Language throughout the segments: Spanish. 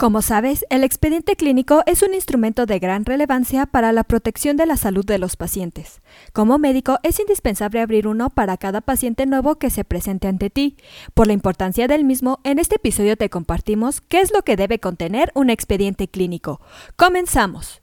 Como sabes, el expediente clínico es un instrumento de gran relevancia para la protección de la salud de los pacientes. Como médico, es indispensable abrir uno para cada paciente nuevo que se presente ante ti. Por la importancia del mismo, en este episodio te compartimos qué es lo que debe contener un expediente clínico. Comenzamos.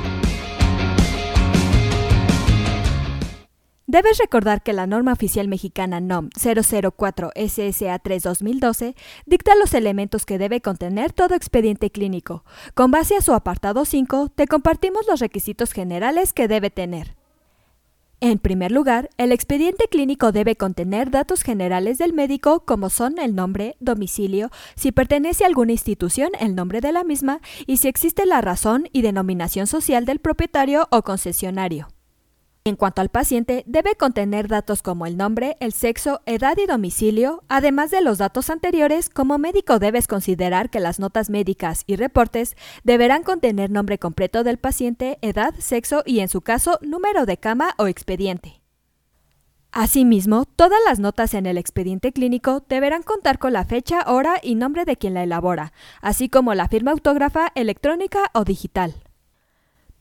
Debes recordar que la norma oficial mexicana NOM 004 SSA 3 2012 dicta los elementos que debe contener todo expediente clínico. Con base a su apartado 5, te compartimos los requisitos generales que debe tener. En primer lugar, el expediente clínico debe contener datos generales del médico como son el nombre, domicilio, si pertenece a alguna institución, el nombre de la misma y si existe la razón y denominación social del propietario o concesionario. En cuanto al paciente, debe contener datos como el nombre, el sexo, edad y domicilio, además de los datos anteriores, como médico debes considerar que las notas médicas y reportes deberán contener nombre completo del paciente, edad, sexo y en su caso número de cama o expediente. Asimismo, todas las notas en el expediente clínico deberán contar con la fecha, hora y nombre de quien la elabora, así como la firma autógrafa electrónica o digital.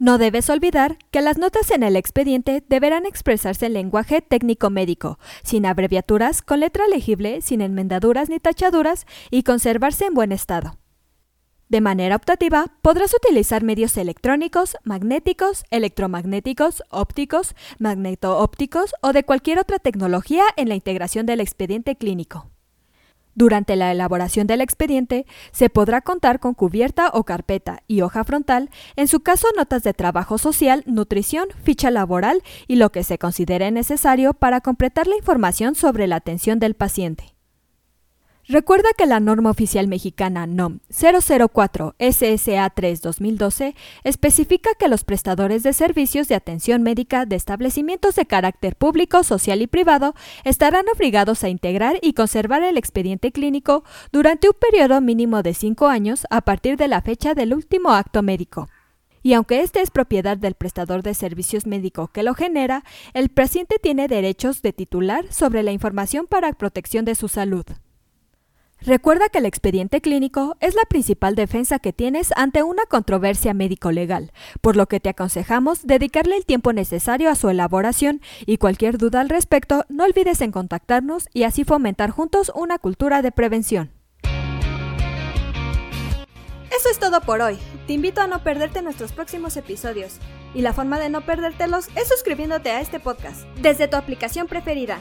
No debes olvidar que las notas en el expediente deberán expresarse en lenguaje técnico médico, sin abreviaturas, con letra legible, sin enmendaduras ni tachaduras y conservarse en buen estado. De manera optativa, podrás utilizar medios electrónicos, magnéticos, electromagnéticos, ópticos, magneto-ópticos o de cualquier otra tecnología en la integración del expediente clínico. Durante la elaboración del expediente, se podrá contar con cubierta o carpeta y hoja frontal, en su caso notas de trabajo social, nutrición, ficha laboral y lo que se considere necesario para completar la información sobre la atención del paciente. Recuerda que la norma oficial mexicana NOM 004 SSA 3 2012 especifica que los prestadores de servicios de atención médica de establecimientos de carácter público, social y privado estarán obligados a integrar y conservar el expediente clínico durante un periodo mínimo de cinco años a partir de la fecha del último acto médico. Y aunque este es propiedad del prestador de servicios médico que lo genera, el paciente tiene derechos de titular sobre la información para protección de su salud. Recuerda que el expediente clínico es la principal defensa que tienes ante una controversia médico-legal, por lo que te aconsejamos dedicarle el tiempo necesario a su elaboración y cualquier duda al respecto no olvides en contactarnos y así fomentar juntos una cultura de prevención. Eso es todo por hoy. Te invito a no perderte nuestros próximos episodios. Y la forma de no perdértelos es suscribiéndote a este podcast desde tu aplicación preferida.